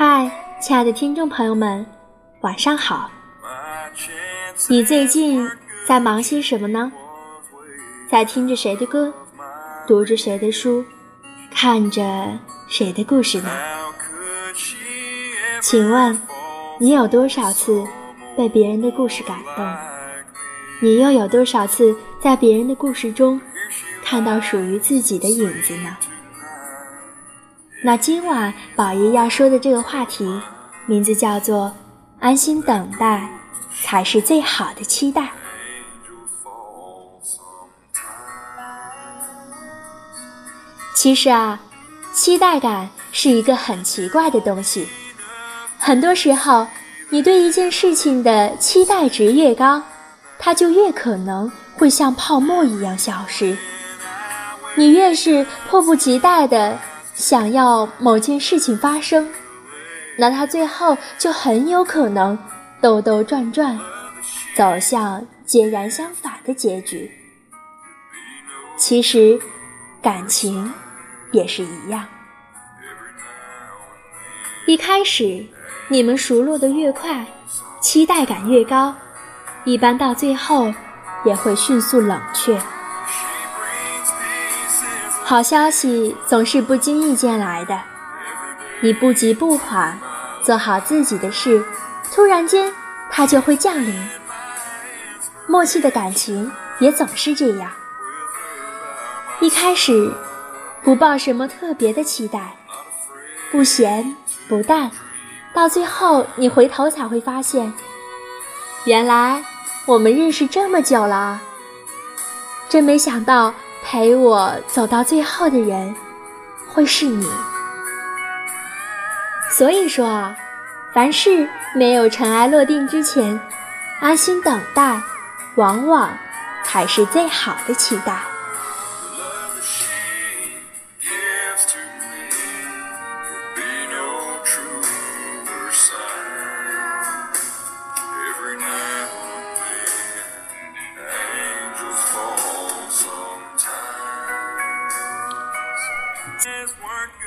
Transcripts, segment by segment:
嗨，亲爱的听众朋友们，晚上好。你最近在忙些什么呢？在听着谁的歌，读着谁的书，看着谁的故事呢？请问，你有多少次被别人的故事感动？你又有多少次在别人的故事中看到属于自己的影子呢？那今晚宝爷要说的这个话题，名字叫做“安心等待才是最好的期待”。其实啊，期待感是一个很奇怪的东西。很多时候，你对一件事情的期待值越高，它就越可能会像泡沫一样消失。你越是迫不及待的。想要某件事情发生，那它最后就很有可能兜兜转转，走向截然相反的结局。其实，感情也是一样。一开始，你们熟络的越快，期待感越高，一般到最后也会迅速冷却。好消息总是不经意间来的，你不急不缓，做好自己的事，突然间它就会降临。默契的感情也总是这样，一开始不抱什么特别的期待，不咸不淡，到最后你回头才会发现，原来我们认识这么久了，真没想到。陪我走到最后的人，会是你。所以说啊，凡事没有尘埃落定之前，安心等待，往往才是最好的期待。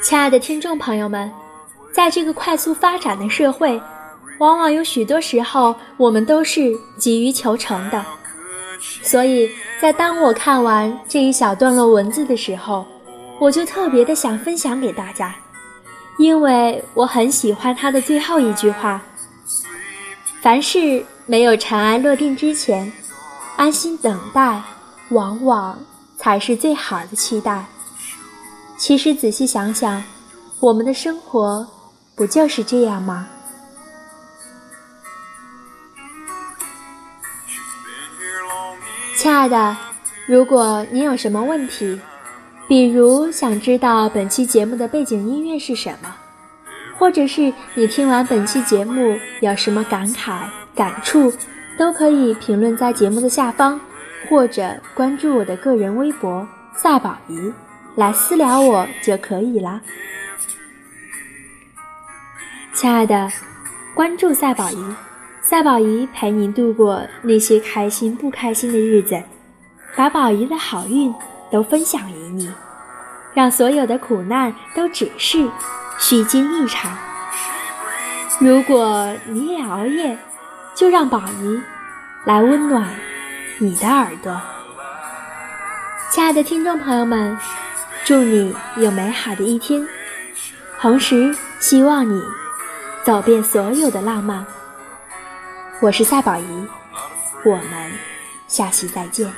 亲爱的听众朋友们，在这个快速发展的社会，往往有许多时候我们都是急于求成的。所以在当我看完这一小段落文字的时候，我就特别的想分享给大家，因为我很喜欢它的最后一句话：“凡事没有尘埃落定之前，安心等待，往往才是最好的期待。”其实仔细想想，我们的生活不就是这样吗？亲爱的，如果你有什么问题，比如想知道本期节目的背景音乐是什么，或者是你听完本期节目有什么感慨、感触，都可以评论在节目的下方，或者关注我的个人微博“赛宝仪”。来私聊我就可以了，亲爱的，关注赛宝仪，赛宝仪陪你度过那些开心不开心的日子，把宝仪的好运都分享于你，让所有的苦难都只是虚惊一场。如果你也熬夜，就让宝仪来温暖你的耳朵。亲爱的听众朋友们。祝你有美好的一天，同时希望你走遍所有的浪漫。我是赛宝仪，我们下期再见。